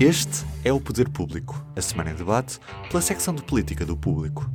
Este é o Poder Público, a semana em debate pela secção de política do Público.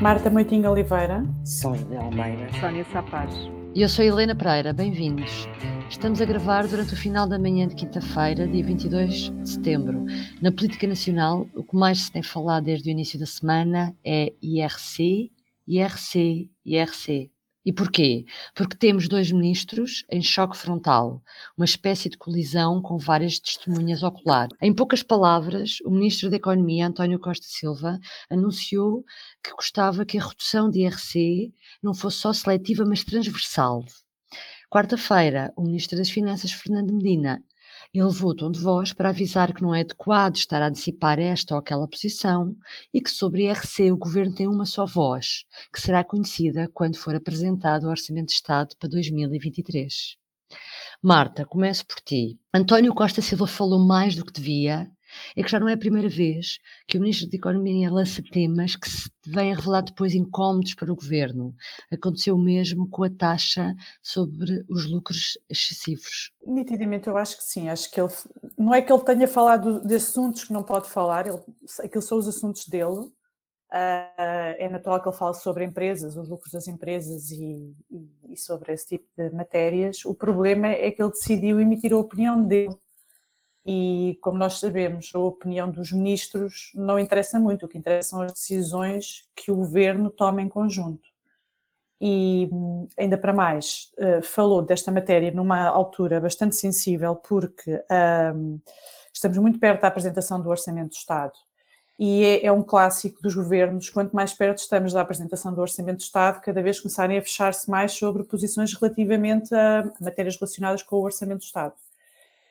Marta Moitinho Oliveira. Sónia Almeida. Sónia Sapaz. E eu sou Helena Pereira, bem-vindos. Estamos a gravar durante o final da manhã de quinta-feira, dia 22 de setembro. Na política nacional, o que mais se tem falado desde o início da semana é IRC, IRC, IRC. E porquê? Porque temos dois ministros em choque frontal, uma espécie de colisão com várias testemunhas ocular. Em poucas palavras, o ministro da Economia, António Costa Silva, anunciou que gostava que a redução de IRC não fosse só seletiva, mas transversal. Quarta-feira, o ministro das Finanças, Fernando Medina, elevou o tom de voz para avisar que não é adequado estar a antecipar esta ou aquela posição e que sobre IRC o governo tem uma só voz, que será conhecida quando for apresentado o Orçamento de Estado para 2023. Marta, começo por ti. António Costa Silva falou mais do que devia é que já não é a primeira vez que o Ministro da Economia lança temas que se vêm a revelar depois incómodos para o Governo. Aconteceu o mesmo com a taxa sobre os lucros excessivos. Nitidamente eu acho que sim, acho que ele, não é que ele tenha falado de assuntos que não pode falar, ele, aqueles são os assuntos dele, Uh, é natural que ele fale sobre empresas, os lucros das empresas e, e, sobre esse tipo de matérias. O problema é que ele decidiu emitir a opinião dele e, como nós sabemos, a opinião dos ministros não interessa muito, o que interessa são as decisões que o governo toma em conjunto. E, ainda para mais, eh, falou desta matéria numa altura bastante sensível, porque estamos muito perto da apresentação do Orçamento do Estado. E é, é, um clássico dos governos, quanto mais perto estamos da apresentação do Orçamento do Estado, cada vez começarem a fechar-se mais sobre posições relativamente a matérias relacionadas com o Orçamento do Estado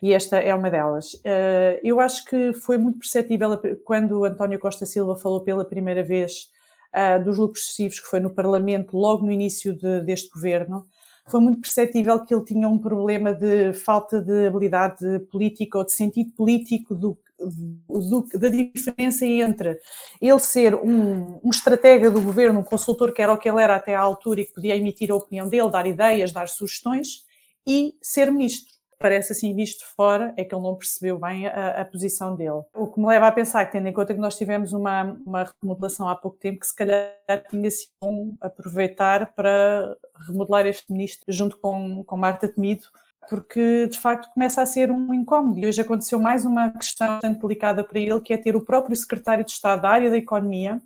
e esta é uma delas. Eh, eu acho que foi muito perceptível quando António Costa Silva falou pela primeira vez eh, dos lucros excessivos, que foi no Parlamento, logo no início de, deste governo, foi muito perceptível que ele tinha um problema de falta de habilidade política ou de sentido político do, do, da diferença entre ele ser um, um estratega do governo, um consultor que era o que ele era até à altura e que podia emitir a opinião dele, dar ideias, dar sugestões, e ser ministro parece assim visto fora, é que ele não percebeu bem a, a, posição dele. O que me leva a pensar que, tendo em conta que nós tivemos uma, uma remodelação há pouco tempo, que se calhar tinha sido bom aproveitar para remodelar este ministro junto com, com Marta Temido, porque de facto começa a ser um incómodo. E hoje aconteceu mais uma questão bastante delicada para ele, que é ter o próprio secretário de Estado da área da Economia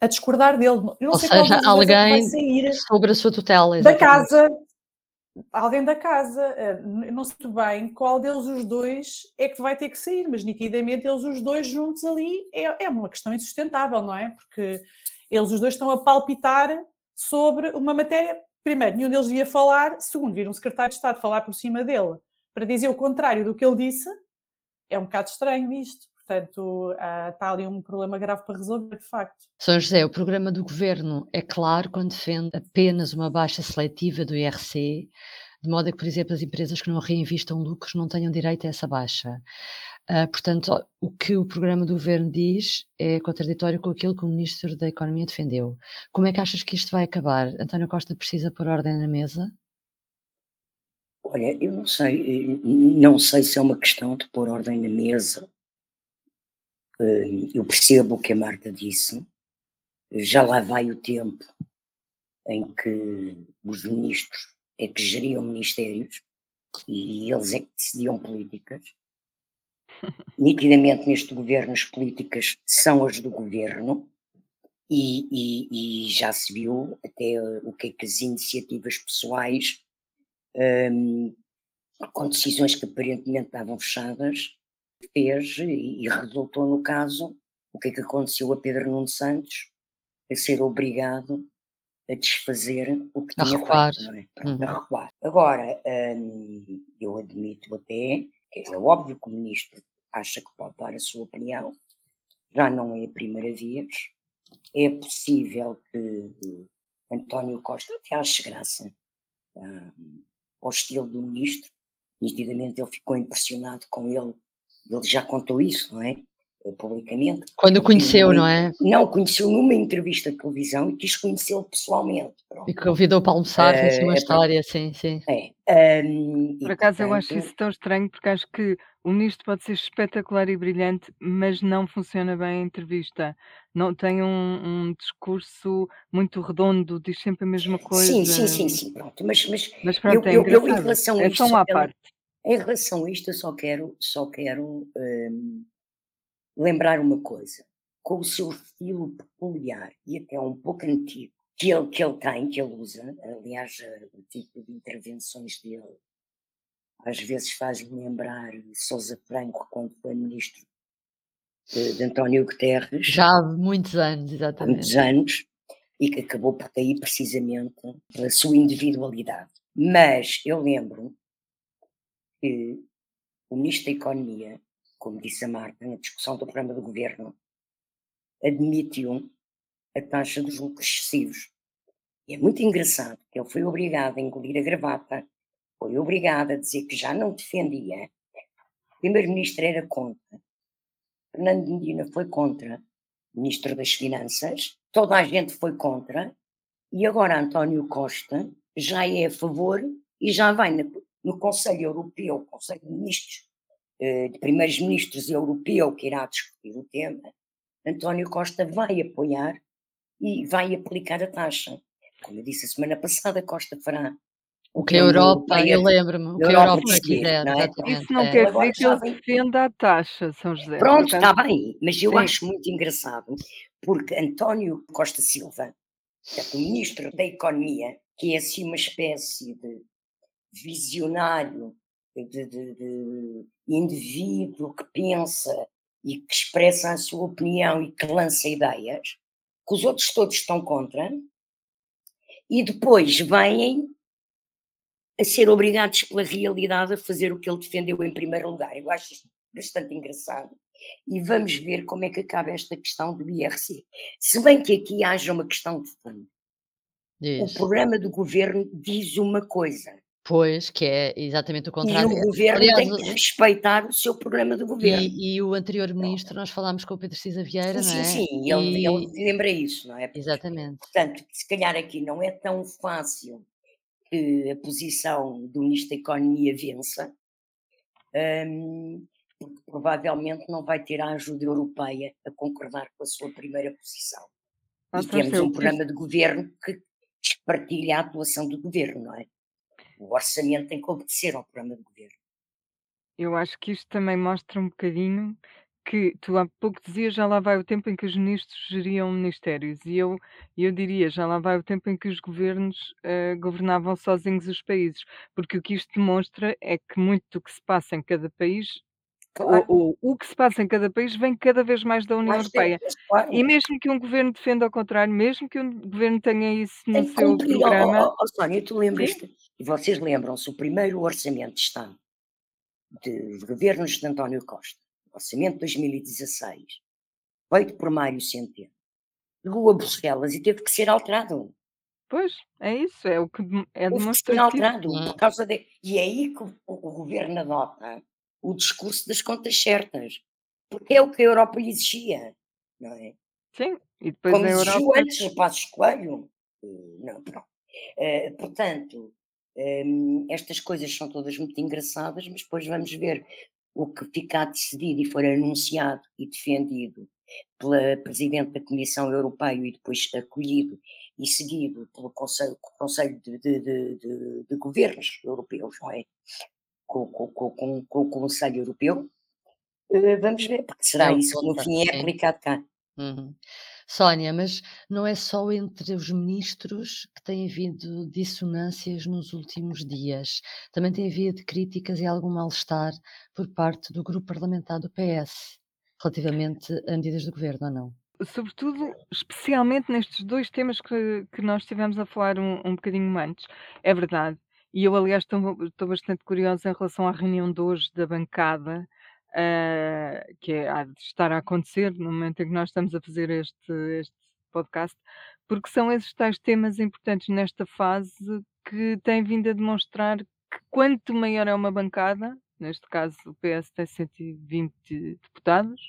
a discordar dele. Ou seja, é alguém sobre a sua tutela. Exatamente. Da casa, alguém da casa. Eh, não sei bem qual deles os dois é que vai ter que sair, mas nitidamente eles os dois juntos ali é, é uma questão insustentável, não é? Porque eles os dois estão a palpitar sobre uma matéria. Primeiro, nenhum deles ia falar, segundo, vir um secretário de Estado falar por cima dele para dizer o contrário do que ele disse, é um bocado estranho isto. Portanto, uh, está ali um problema grave para resolver, de facto. São José, o programa do governo é claro quando defende apenas uma baixa seletiva do IRC, de modo a que, por exemplo, as empresas que não reinvistam lucros não tenham direito a essa baixa. Uh, portanto, o que o programa do governo diz é contraditório com aquilo que o Ministro da Economia defendeu. Como é que achas que isto vai acabar? António Costa precisa pôr ordem na mesa? Olha, eu não sei, não sei se é uma questão de pôr ordem na mesa eu percebo o que a Marta disse, já lá vai o tempo em que os ministros é que geriam ministérios e eles é que decidiam políticas. Nitidamente neste governo as políticas são as do governo e, e, e já se viu até o que é que as iniciativas pessoais um, com decisões que aparentemente estavam fechadas fez e, resultou no caso o que é que aconteceu a Pedro Nuno Santos a ser obrigado a desfazer o que a tinha recuar. feito, é? Uhum. a recuar. Agora, hum, eu admito até, que é óbvio que o ministro acha que pode dar a sua opinião, já não é a primeira vez, é possível que António Costa até ache graça hum, ao estilo do ministro, nitidamente ele ficou impressionado com ele ele já contou isso, não é? Publicamente. Quando o conheceu, não é? Não, conheceu numa entrevista de televisão e quis conhecê-lo pessoalmente. Pronto. E convidou para almoçar, fez uma uh, história, sim, sim. É. Um, Por acaso portanto... eu acho isso tão estranho, porque acho que o ministro pode ser espetacular e brilhante, mas não funciona bem a entrevista. Não tem um, um discurso muito redondo, diz sempre a mesma coisa. Sim, sim, sim, sim, pronto. Mas, mas, mas pronto, eu, é eu, eu, em relação a é isto, à parte. Em relação a isto, eu só quero, só quero um, lembrar uma coisa. Com o seu estilo peculiar e até um pouco antigo, que ele, que ele tem, que ele usa, aliás, o tipo de intervenções dele, às vezes faz-me lembrar Sousa Franco quando foi ministro de, de, António Guterres. Já há muitos anos, exatamente. Há muitos anos, e que acabou por cair precisamente pela sua individualidade. Mas eu lembro que o Ministro da Economia, como disse a Marta, na discussão do programa do governo, admitiu a taxa dos lucros excessivos. E é muito engraçado que ele foi obrigado a engolir a gravata, foi obrigado a dizer que já não defendia. O primeiro-ministro era contra. Fernando Medina foi contra. Ministro das Finanças, toda a gente foi contra. E agora António Costa já é a favor e já vai no, no Conselho Europeu, Conselho de Ministros, eh, de Primeiros Ministros Europeu, que irá discutir o tema. António Costa vai apoiar e vai aplicar a taxa. Como eu disse a semana passada, Costa fará o que a Europa, eu lembro-me, o que a Europa quiser, não é? Isso não é. quer dizer que ele defenda a taxa, São José. Pronto, está bem, mas eu Sim. acho muito engraçado, porque António Costa Silva, que é o Ministro da Economia, que é assim uma espécie de visionário, de, de, de indivíduo que pensa e que expressa a sua opinião e que lança ideias, que os outros todos estão contra, e depois vêm a ser obrigados pela realidade a fazer o que ele defendeu em primeiro lugar. Eu acho isto bastante engraçado. E vamos ver como é que acaba esta questão do IRC. Se bem que aqui haja uma questão de fundo. O programa do governo diz uma coisa. Pois, que é exatamente o contrário. E o governo Aliás, tem que respeitar o seu programa do governo. E, e o anterior ministro, nós falámos com o Pedro Cisa Vieira, sim, não é? Sim, sim, e... ele, ele lembra isso, não é? Exatamente. Portanto, se calhar aqui não é tão fácil que a posição do Ministro da Economia vença, um, porque provavelmente não vai ter a ajuda europeia a concordar com a sua primeira posição. Ah, e temos um programa de governo que partilha a atuação do governo, não é? O orçamento tem que obedecer ao programa de governo. Eu acho que isto também mostra um bocadinho que tu há pouco dizias já lá vai o tempo em que os ministros geriam ministérios e eu, eu diria já lá vai o tempo em que os governos uh, governavam sozinhos os países, porque o que isto demonstra é que muito do que se passa em cada país Claro. O, o, o, que se passa em cada país vem cada vez mais da União mais Europeia. Claro. E mesmo que um governo defenda ao contrário, mesmo que um governo tenha isso no seu cumprir. programa. Oh, oh, oh, Sónia, tu lembras-te, e vocês lembram-se, o primeiro orçamento de Estado de governos de António Costa orçamento de 2016, feito por Mário Centeno, chegou a Bruxelas e teve que ser alterado. Pois, é isso, é o que é teve demonstrativo. Que ser alterado, por causa de... E é aí que o, o governo adota o discurso das contas certas, porque é o que a Europa lhe exigia, não é? Sim, e depois Como a Europa... antes o Passos Coelho, não, pronto. Uh, portanto, um, estas coisas são todas muito engraçadas, mas depois vamos ver o que ficar decidido e for anunciado e defendido pela Presidente da Comissão Europeia e depois acolhido e seguido pelo Conselho, Conselho de, de, de, de, Governos Europeus, não é? Com, com, com, com, o Conselho Europeu, eh, vamos ver, porque será é isso que no fim é aplicado cá. Uhum. Sónia, mas não é só entre os ministros que tem havido dissonâncias nos últimos dias. Também tem havido críticas e algum mal-estar por parte do grupo parlamentar do PS relativamente a medidas do governo, ou não? Sobretudo, especialmente nestes dois temas que, que nós estivemos a falar um, um bocadinho antes. É verdade. E eu, aliás, estou, bastante curiosa em relação à reunião de hoje da bancada uh, que é, há de estar a acontecer no momento em que nós estamos a fazer este, este podcast, porque são esses tais temas importantes nesta fase que têm vindo a demonstrar que quanto maior é uma bancada, neste caso o PS tem 120 deputados,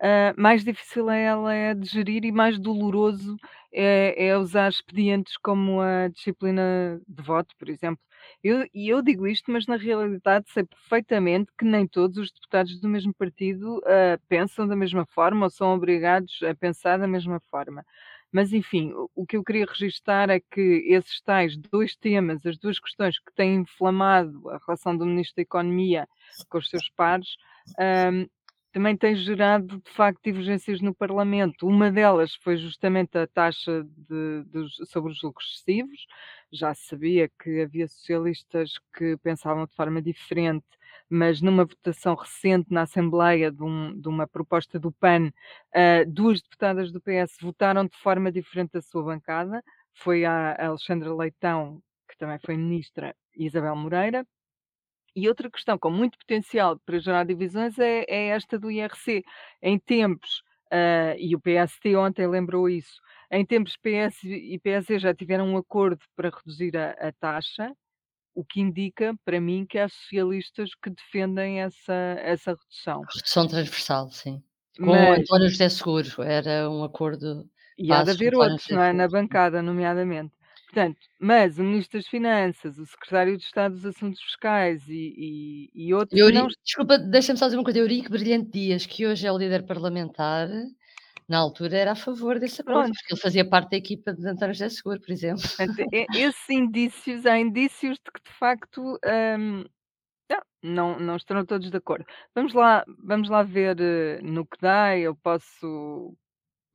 uh, mais difícil é ela é de gerir e mais doloroso é, é usar expedientes como a disciplina de voto, por exemplo. Eu, e eu digo isto, mas na realidade sei perfeitamente que nem todos os deputados do mesmo partido uh, pensam da mesma forma ou são obrigados a pensar da mesma forma. Mas, enfim, o, que eu queria registrar é que esses tais dois temas, as duas questões que têm inflamado a relação do Ministro da Economia com os seus pares, um, também tem gerado, de facto, divergências no Parlamento. Uma delas foi justamente a taxa de, sobre os lucros excessivos. Já sabia que havia socialistas que pensavam de forma diferente, mas numa votação recente na Assembleia de, um, de uma proposta do PAN, uh, duas deputadas do PS votaram de forma diferente da sua bancada. Foi a Alexandra Leitão, que também foi ministra, e Isabel Moreira. E outra questão com muito potencial para gerar divisões é, é esta do IRC. Em tempos, uh, e o PST ontem lembrou isso, em tempos PS e PSD já tiveram um acordo para reduzir a, a, taxa, o que indica, para mim, que há socialistas que defendem essa, essa redução. Redução transversal, sim. Com Mas, António José Seguro, era um acordo. E há de haver outros, não é? Na bancada, nomeadamente. Portanto, mas o Ministro das Finanças, o Secretário de Estado dos Assuntos Fiscais e, e, e outros. Euri, não... Desculpa, deixa-me só dizer uma coisa. Eurico Brilhante Dias, que hoje é o líder parlamentar, na altura era a favor desse acordo, Pronto. porque ele fazia parte da equipa de António José Seguro, por exemplo. Portanto, esses indícios, há indícios de que de facto. Um, não, não estarão todos de acordo. Vamos lá, vamos lá ver uh, no que dá. Eu posso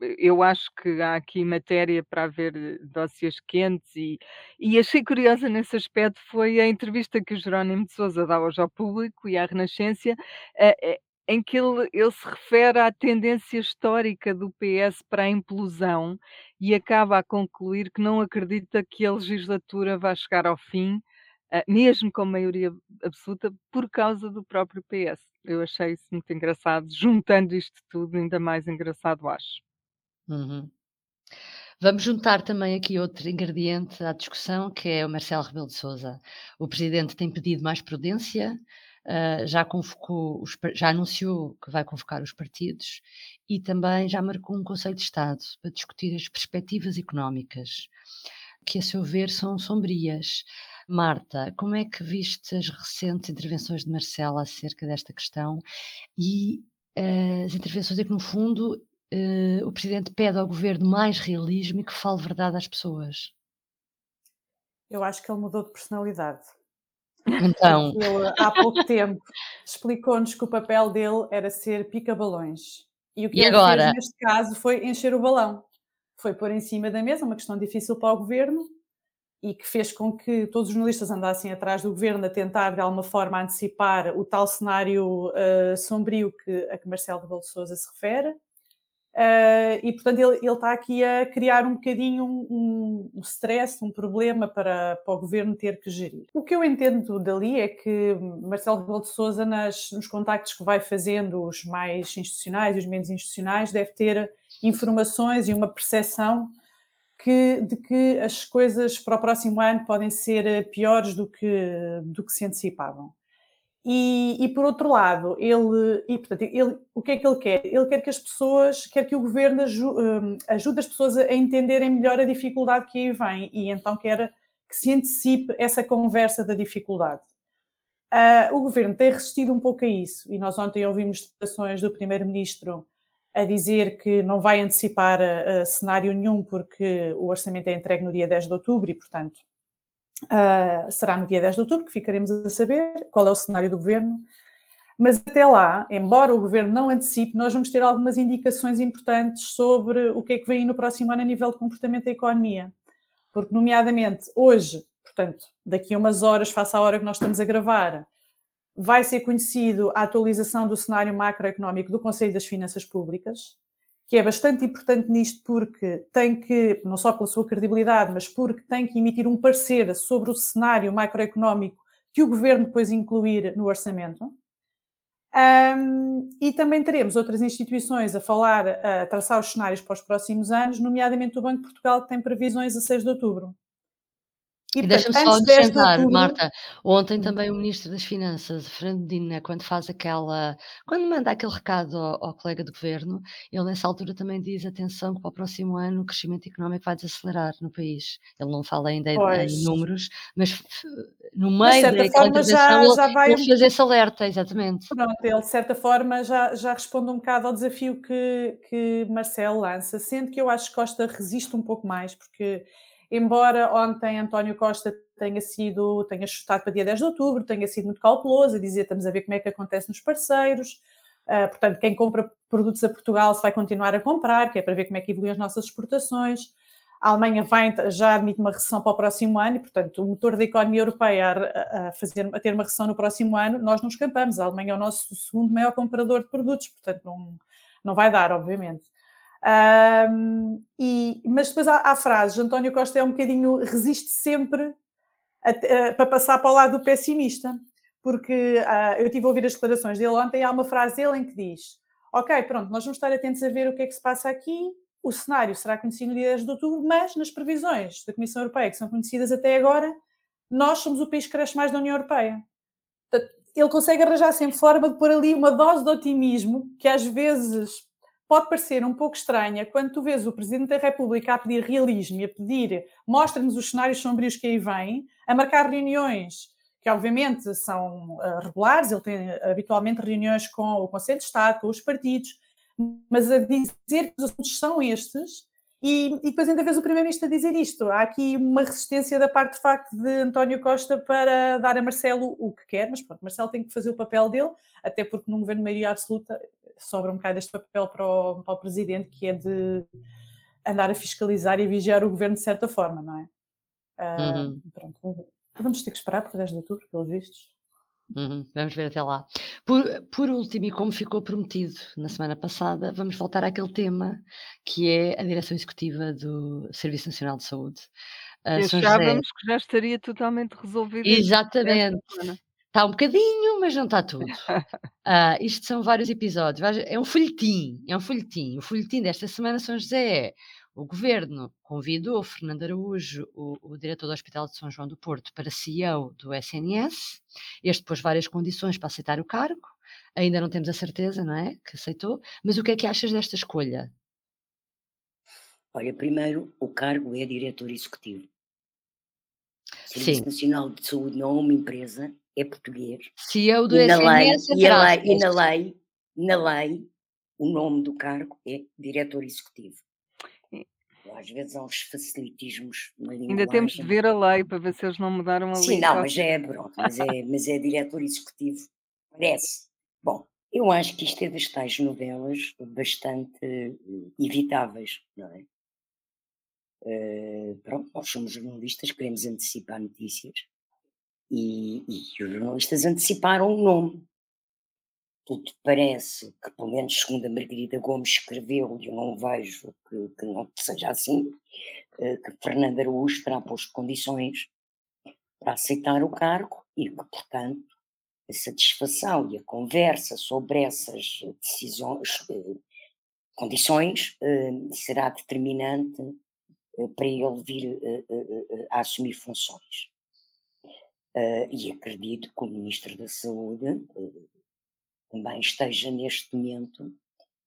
eu acho que há aqui matéria para haver eh, dossiês quentes e, e achei curiosa nesse aspecto foi a entrevista que o Jerónimo de Sousa dá hoje ao público e à Renascença, eh, eh, em que ele, ele se refere à tendência histórica do PS para a implosão e acaba a concluir que não acredita que a legislatura vá chegar ao fim, mesmo com maioria absoluta, por causa do próprio PS. Eu achei isso muito engraçado, juntando isto tudo, ainda mais engraçado, acho. Uhum. Vamos juntar também aqui outro ingrediente à discussão, que é o Marcelo Rebelo de Sousa. O presidente tem pedido mais prudência, uh, já convocou, os, já anunciou que vai convocar os partidos e também já marcou um Conselho de Estado para discutir as perspectivas económicas, que a seu ver são sombrias. Marta, como é que viste as recentes intervenções de Marcelo acerca desta questão e uh, as intervenções é que, no fundo, uh, o Presidente pede ao Governo mais realismo e que fale verdade às pessoas? Eu acho que ele mudou de personalidade. Então. Ele, há pouco tempo, explicou-nos que o papel dele era ser pica-balões. E o que e ele agora? fez neste caso foi encher o balão. Foi pôr em cima da mesa uma questão difícil para o governo e que fez com que todos os jornalistas andassem atrás do governo a tentar, de alguma forma, antecipar o tal cenário uh, sombrio que, a que Marcelo de Sousa se refere. Uh, e, portanto, ele, está aqui a criar um bocadinho um, um, stress, um problema para, para o governo ter que gerir. O que eu entendo dali é que Marcelo Rebelo de Sousa, nas, nos contactos que vai fazendo, os mais institucionais e os menos institucionais, deve ter informações e uma percepção que, de que as coisas para o próximo ano podem ser piores do que, do que se antecipavam. E, e, por outro lado, ele, e, portanto, ele, o que é que ele quer? Ele quer que as pessoas, quer que o governo ajude, hum, ajude as pessoas a entenderem melhor a dificuldade que aí vem e então quer que se antecipe essa conversa da dificuldade. Uh, o governo tem resistido um pouco a isso e nós ontem ouvimos declarações do primeiro-ministro a dizer que não vai antecipar uh, cenário nenhum porque o orçamento é entregue no dia 10 de outubro e, portanto, Uh, será no dia 10 de outubro que ficaremos a saber qual é o cenário do governo. Mas até lá, embora o governo não antecipe, nós vamos ter algumas indicações importantes sobre o que é que vem no próximo ano a nível de comportamento da economia. Porque, nomeadamente, hoje, portanto, daqui a umas horas, face à hora que nós estamos a gravar, vai ser conhecido a atualização do cenário macroeconómico do Conselho das Finanças Públicas que é bastante importante nisto porque tem que, não só pela sua credibilidade, mas porque tem que emitir um parecer sobre o cenário macroeconómico que o governo depois incluir no orçamento. Um, e também teremos outras instituições a falar, a traçar os cenários para os próximos anos, nomeadamente o Banco de Portugal, que tem previsões a 6 de outubro. E portanto, deixa-me só antes de 10 de acrescentar, outubro. Marta, ontem Hum. também o Ministro das Finanças, Fernando Medina, quando faz aquela quando manda aquele recado ao ao colega do governo, ele nessa altura também diz: "Atenção que para o próximo ano o crescimento económico vai desacelerar no país". Ele não fala ainda em números, mas no meio daquela forma já ele já vai ele fez esse alerta, exatamente. Pronto, ele de certa forma já já responde um bocado ao desafio que que Marcelo lança, sendo que eu acho que Costa resiste um pouco mais, porque embora ontem António Costa tenha sido tenha chutado para dia 10 de outubro, tenha sido muito cauteloso a dizer: "Estamos a ver como é que acontece nos parceiros, ah, portanto, quem compra produtos a Portugal se vai continuar a comprar, que é para ver como é que evoluem as nossas exportações". A Alemanha vai já admite uma recessão para o próximo ano e, portanto, o motor da economia europeia a a fazer a ter uma recessão no próximo ano, nós não escapamos. A Alemanha é o nosso segundo maior comprador de produtos, portanto não não vai dar, obviamente. Hum, e mas depois há há frases, António Costa é um bocadinho resiste sempre a a para passar para o lado do pessimista, porque, ah, eu estive a ouvir as declarações dele ontem e há uma frase dele em que diz: "Ok, pronto, nós vamos estar atentos a ver o que é que se passa aqui, o cenário será conhecido no dia 10 de outubro, mas nas previsões da Comissão Europeia, que são conhecidas até agora, nós somos o país que cresce mais da União Europeia". Ele consegue arranjar sempre forma de pôr ali uma dose de otimismo, que às vezes pode parecer um pouco estranha, quando tu vês o Presidente da República a pedir realismo e a pedir mostra-nos os cenários sombrios que aí vêm, a marcar reuniões que obviamente são ah, regulares, ele tem habitualmente reuniões com o Conselho de Estado, com os partidos, mas a dizer que os assuntos são estes, e, e depois ainda vês o Primeiro-Ministro a dizer isto. Há aqui uma resistência da parte de facto de António Costa para dar a Marcelo o que quer, mas pronto, Marcelo tem que fazer o papel dele, até porque num governo de maioria absoluta sobra um bocado este papel para o, para o Presidente, que é de andar a fiscalizar e vigiar o governo de certa forma, não é? Ah, Uhum. pronto, vamos ter que esperar para 10 de outubro, pelos vistos. Uhum, vamos ver até lá. Por, por último, e como ficou prometido na semana passada, vamos voltar àquele tema que é a direção executiva do Serviço Nacional de Saúde. Uh, achávamos que já estaria totalmente resolvido exatamente. Está um bocadinho, mas não está tudo. Ah, isto são vários episódios. É um folhetim, é um folhetim. O folhetim desta semana São José é o governo convidou Fernando Araújo, o, o diretor do Hospital de São João do Porto, para CEO do SNS. Este pôs várias condições para aceitar o cargo. Ainda não temos a certeza, não é? Que aceitou. Mas o que é que achas desta escolha? Olha, primeiro, o cargo é diretor executivo. O Serviço Sim, Nacional de Saúde não é uma empresa, é português. CEO do E na lei, SNS, e a lei, e na lei, na lei, o nome do cargo é diretor executivo. Às vezes há uns facilitismos na Ainda temos de linguagem. ver a lei para ver se eles não mudaram a Sim, lei. não, mas é, pronto, mas é, mas é diretor executivo, parece. Bom, eu acho que isto é das tais novelas bastante eh, evitáveis, não é? Eh, pronto, nós somos jornalistas, queremos antecipar notícias e, e os jornalistas anteciparam o nome. Tudo parece que, pelo menos segundo a Margarida Gomes escreveu, e eu não vejo que, que não seja assim, eh, que Fernando Araújo terá posto condições para aceitar o cargo e que, portanto, a satisfação e a conversa sobre essas decisões, eh, condições, eh, será determinante para ele vir a assumir funções. Eh, e acredito que o Ministro da Saúde eh, também esteja neste momento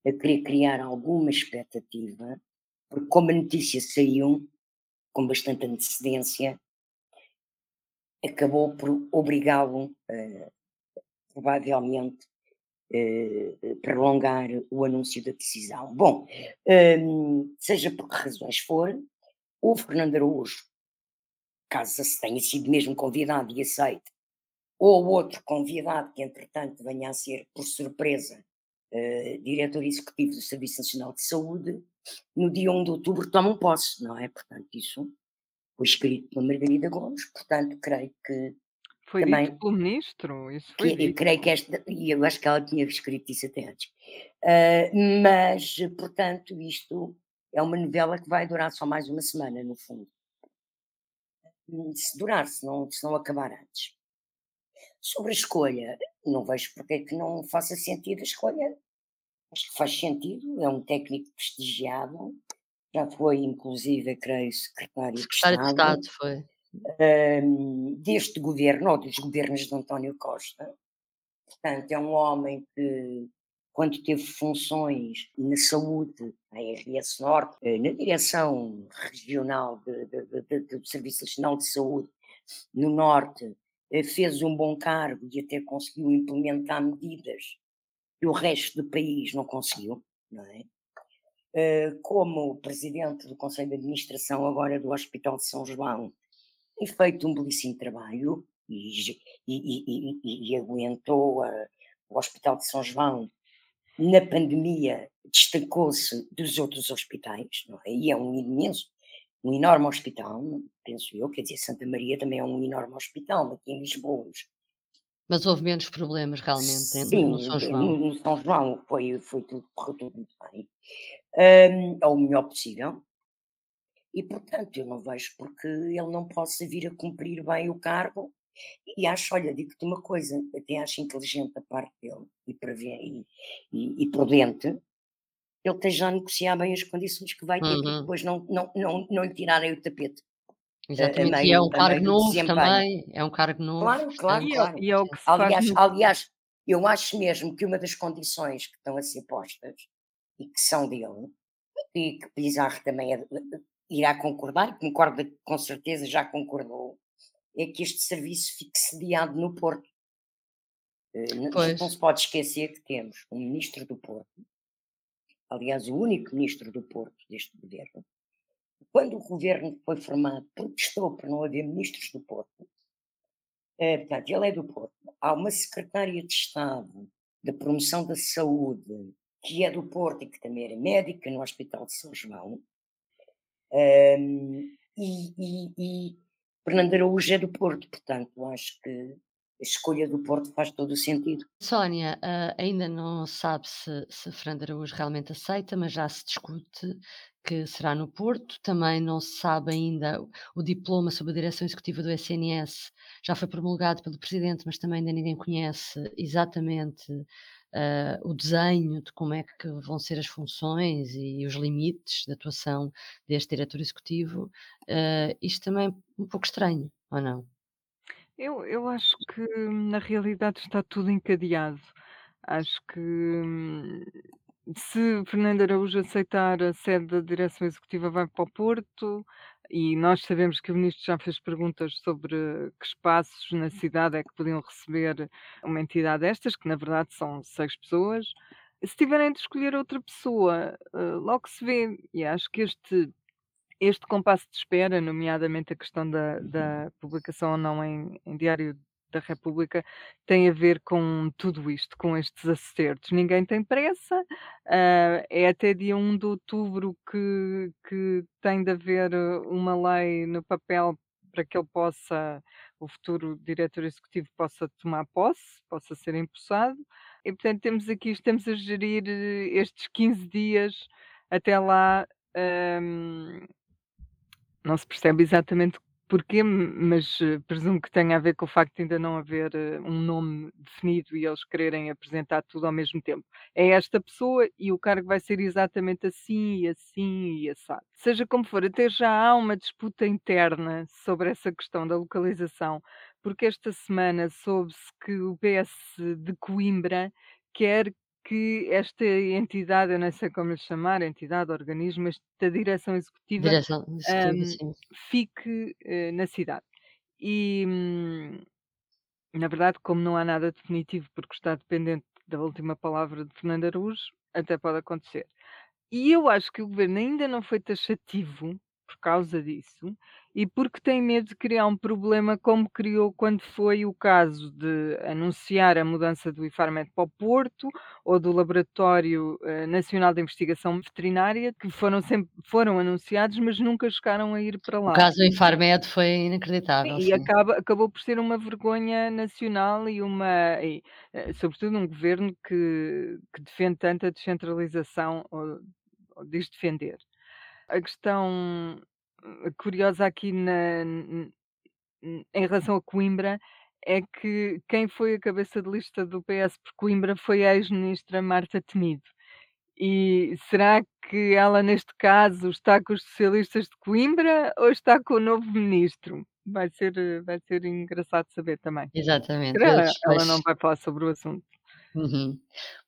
a querer criar alguma expectativa, porque como a notícia saiu com bastante antecedência, acabou por obrigá-lo, eh, provavelmente, eh, prolongar o anúncio da decisão. Bom, hum, seja por que razões for, o Fernando Araújo, caso se tenha sido mesmo convidado e aceite, ou outro convidado que entretanto venha a ser, por surpresa, eh, diretor executivo do Serviço Nacional de Saúde, no dia 1 de outubro tomam posse, não é? Portanto, isso foi escrito pela Margarida Gomes, portanto, creio que Foi também dito pelo ministro, isso foi que, eu creio que esta, e eu acho que ela tinha escrito isso até antes. Ah, mas, portanto, isto é uma novela que vai durar só mais uma semana, no fundo. Se durar, se não, se não acabar antes. Sobre a escolha, não vejo porque é que não faça sentido a escolha. Acho que faz sentido, é um técnico prestigiado, já foi, inclusive, creio, secretário de Secretário de Estado. Estado foi. um, deste governo, ou dos governos de António Costa. Portanto, é um homem que, quando teve funções na saúde, na RS Norte, eh, na direção regional do Serviço Nacional de Saúde no Norte, eh, fez um bom cargo e até conseguiu implementar medidas que o resto do país não conseguiu, não é? Eh, como presidente do Conselho de Administração agora do Hospital de São João, tem feito um belíssimo trabalho e, e, e, e aguentou a, o Hospital de São João na pandemia destacou-se dos outros hospitais, não é? E é um imenso, um enorme hospital, penso eu, quer dizer, Santa Maria também é um enorme hospital, aqui em Lisboa. Mas houve menos problemas realmente Sim, no São João? no São João foi, foi tudo, correu tudo muito bem, um, ao melhor possível, e portanto eu não vejo porque ele não possa vir a cumprir bem o cargo, e acho, olha, digo-te uma coisa, até acho inteligente a parte dele, e, prevê, e, e, e prudente, ele esteja a negociar bem as condições que vai ter, uhum. depois não, não, não, não lhe tirarem o tapete. Exatamente, uh, e é um cargo novo também, é um cargo novo. Claro, claro, é claro. E é o que se aliás, faz aliás, eu acho mesmo que uma das condições que estão a ser postas, e que são dele, e que Pizarro também é, irá concordar, concorda com certeza, já concordou, é que este serviço fique sediado no Porto. Uh, não se pode esquecer que temos um ministro do Porto, aliás, o único ministro do Porto deste governo, quando o governo foi formado, protestou por não haver ministros do Porto. É, portanto, ele é do Porto. Há uma secretária de Estado da Promoção da Saúde, que é do Porto e que também era médica no Hospital de São João. Um, e, e, e Fernando Araújo é do Porto, portanto, acho que a escolha do Porto faz todo o sentido. Sónia, uh, ainda não sabe se, se Fernando Araújo realmente aceita, mas já se discute que será no Porto. Também não se sabe ainda o diploma sobre a direção executiva do SNS, já foi promulgado pelo Presidente, mas também ainda ninguém conhece exatamente uh, o desenho de como é que vão ser as funções e, os limites de atuação deste diretor executivo. Uh, isto também é um pouco estranho, ou não? Eu, eu acho que na realidade está tudo encadeado. Acho que hum, se Fernando Araújo aceitar a sede da direção executiva, vai para o Porto. E nós sabemos que o ministro já fez perguntas sobre que espaços na cidade é que podiam receber uma entidade destas, que na verdade são seis pessoas. Se tiverem de escolher outra pessoa, eh, logo se vê. E acho que este este compasso de espera, nomeadamente a questão da, da publicação ou não em, em Diário da República, tem a ver com tudo isto, com estes acertos. Ninguém tem pressa, uh, é até dia 1 de outubro que, que tem de haver uma lei no papel para que ele possa, o futuro diretor executivo possa tomar posse, possa ser empossado. E portanto temos aqui, estamos a gerir estes 15 dias até lá. Um, não se percebe exatamente porquê, mas eh, presumo que tenha a ver com o facto de ainda não haver eh, um nome definido e eles quererem apresentar tudo ao mesmo tempo. É esta pessoa e o cargo vai ser exatamente assim e assim e assado. Seja como for, até já há uma disputa interna sobre essa questão da localização, porque esta semana soube-se que o PS de Coimbra quer que esta entidade, eu não sei como lhe chamar, entidade, organismo, esta direção executiva, Direção executiva, um, fique uh, na cidade. E, hum, na verdade, como não há nada definitivo, porque está dependente da última palavra de Fernando Araújo, até pode acontecer. E eu acho que o governo ainda não foi taxativo por causa disso e porque tem medo de criar um problema como criou quando foi o caso de anunciar a mudança do IFARMED para o Porto ou do Laboratório uh, Nacional de Investigação Veterinária, que foram sempre foram anunciados, mas nunca chegaram a ir para lá. O caso do IFARMED foi inacreditável. E acaba, acabou por ser uma vergonha nacional e uma, e, uh, sobretudo um governo que, que defende tanto a descentralização, ou, ou diz defender. A questão hum, curiosa aqui na em relação a Coimbra, é que quem foi a cabeça de lista do PS por Coimbra foi a ex-ministra Marta Temido. E será que ela, neste caso, está com os socialistas de Coimbra ou está com o novo ministro? vai ser, eh, vai ser engraçado saber também. Exatamente. Ela, Eles ela não vai falar sobre o assunto. Uhum.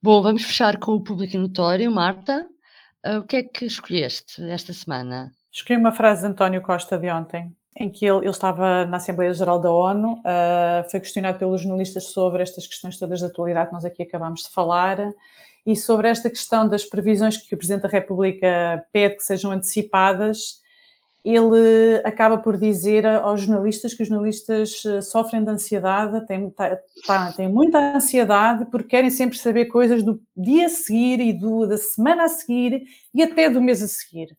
Bom, vamos fechar com o público notório. Marta, ah, o que é que escolheste esta semana? Escolhi uma frase de António Costa de ontem, em que ele, ele estava na Assembleia Geral da ONU, ah, foi questionado pelos jornalistas sobre estas questões todas da atualidade que nós aqui acabámos de falar, e sobre esta questão das previsões que o Presidente da República pede que sejam antecipadas, ele acaba por dizer aos jornalistas que os jornalistas eh, sofrem de ansiedade, têm, tá- têm muita ansiedade porque querem sempre saber coisas do dia a seguir e do, da semana a seguir e até do mês a seguir.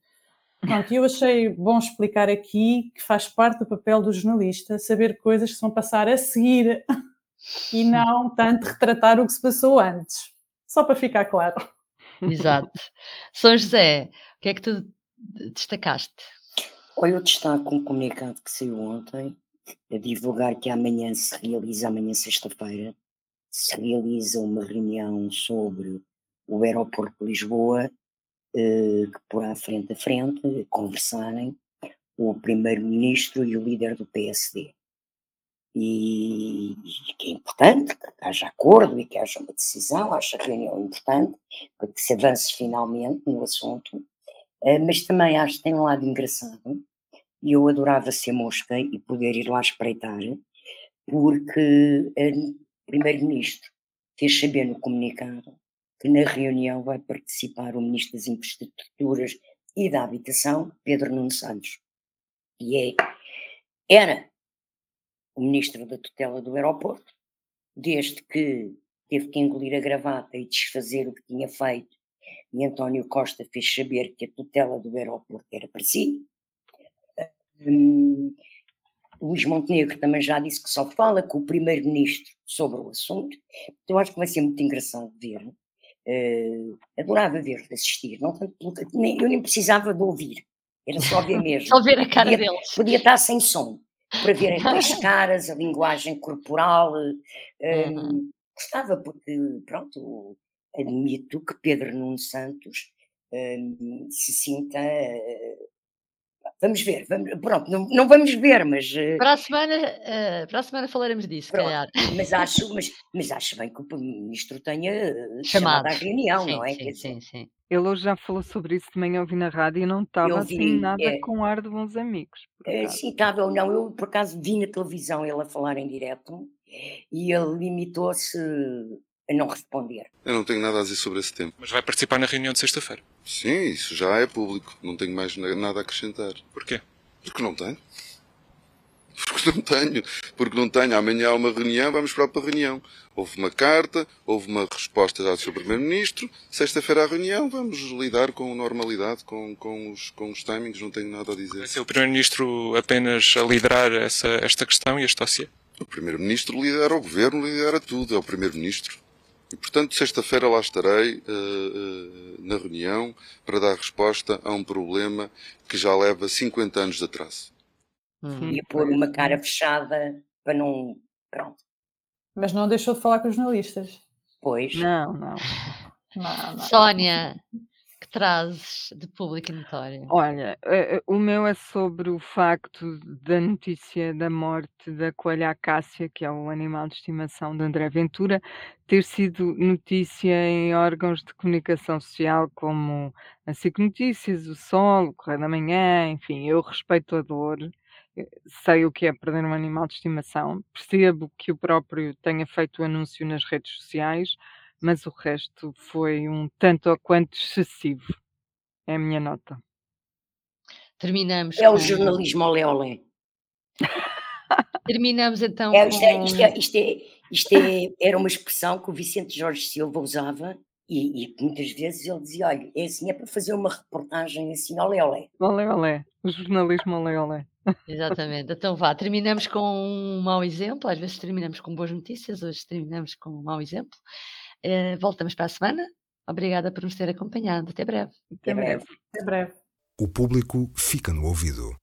Pronto, eu achei bom explicar aqui que faz parte do papel do jornalista saber coisas que vão passar a seguir e não tanto retratar o que se passou antes. Só para ficar claro. Exato. São José, o que é que tu destacaste? Olha, eu destaco um comunicado que saiu ontem a divulgar que amanhã se realiza, amanhã sexta-feira, se realiza uma reunião sobre o aeroporto de Lisboa, eh, que porá frente a frente conversarem o primeiro-ministro e o líder do PSD. E, e que é importante que haja acordo e que haja uma decisão, acho a reunião importante, para que se avance finalmente no assunto. Eh, mas também acho que tem um lado engraçado, e eu adorava ser mosca e poder ir lá espreitar, porque o primeiro-ministro fez saber no comunicado que na reunião vai participar o ministro das Infraestruturas e da Habitação, Pedro Nuno Santos. E é, era o ministro da tutela do aeroporto, desde que teve que engolir a gravata e desfazer o que tinha feito, e António Costa fez saber que a tutela do aeroporto era para si. Hum, Luís Montenegro também já disse que só fala com o primeiro-ministro sobre o assunto. Então acho que vai ser muito engraçado ver. Eh, adorava ver, assistir. Não eu nem precisava de ouvir. Era só ver mesmo. Só ver a cara Podia- deles. Podia estar sem som, para verem as caras, a linguagem corporal. eh, Uhum. Gostava, porque, pronto, admito que Pedro Nuno Santos hum, se sinta. eh, vamos ver, vamos, pronto, não, não vamos ver, mas, eh, Para a semana, ah, para a semana falaremos disso, se Pronto. calhar. mas, acho, mas, mas acho bem que o ministro tenha chamado Chamado. à reunião, sim, não é? sim, Quer dizer, sim, sim. Ele hoje já falou sobre isso de manhã, ouvi na rádio e não estava assim nada é. com ar de bons amigos. acaso. Sim, estava ou não. Eu, por acaso, vi na televisão ele a falar em direto e ele limitou-se a não responder. Eu não tenho nada a dizer sobre esse tema. Mas vai participar na reunião de sexta-feira. Sim, isso já é público. Não tenho mais na- nada a acrescentar. Porquê? Porque não tenho. Porque não tenho. Porque não tenho. Amanhã há uma reunião, vamos para a reunião. Houve uma carta, houve uma resposta dada sobre o Primeiro-Ministro. Sexta-feira há reunião, vamos lidar com normalidade, com, com, os, com os timings, não tenho nada a Vai dizer. ser o Primeiro-Ministro apenas a liderar essa, esta questão e este dossiê? O Primeiro-Ministro lidera o Governo, lidera tudo, é o Primeiro-Ministro. E, portanto, sexta-feira lá estarei eh, eh, na reunião para dar resposta a um problema que já leva 50 anos de atraso. Uhum. Ia pôr uma cara fechada para não. Pronto. Mas não deixou de falar com os jornalistas. Pois. Não, não. Não, não. Sónia, que trazes de público notório? Olha, eh, eh, o meu é sobre o facto da notícia da morte da coelha acácia, que é o animal de estimação de André Ventura, ter sido notícia em órgãos de comunicação social como a SIC Notícias, o Sol, o Correio da Manhã, enfim, eu respeito a dor, eh, sei o que é perder um animal de estimação, percebo que o próprio tenha feito o anúncio nas redes sociais, mas o resto foi um tanto ou quanto excessivo. É a minha nota. Terminamos É o com- jornalismo olé olé. Terminamos então É, isto, é, com... isto, é, isto, é, isto é- era uma expressão que o Vicente Jorge Silva usava e, e que muitas vezes ele dizia: olha, é assim, é para fazer uma reportagem assim, olé olé. Olé, olé. O jornalismo olé, olé. Exatamente. Então vá, terminamos com um mau exemplo. Às vezes terminamos com boas notícias, hoje terminamos com um mau exemplo. Eh, voltamos para a semana. Obrigada por nos ter acompanhado. Até breve. Até Até breve. breve. Até breve. O público fica no ouvido.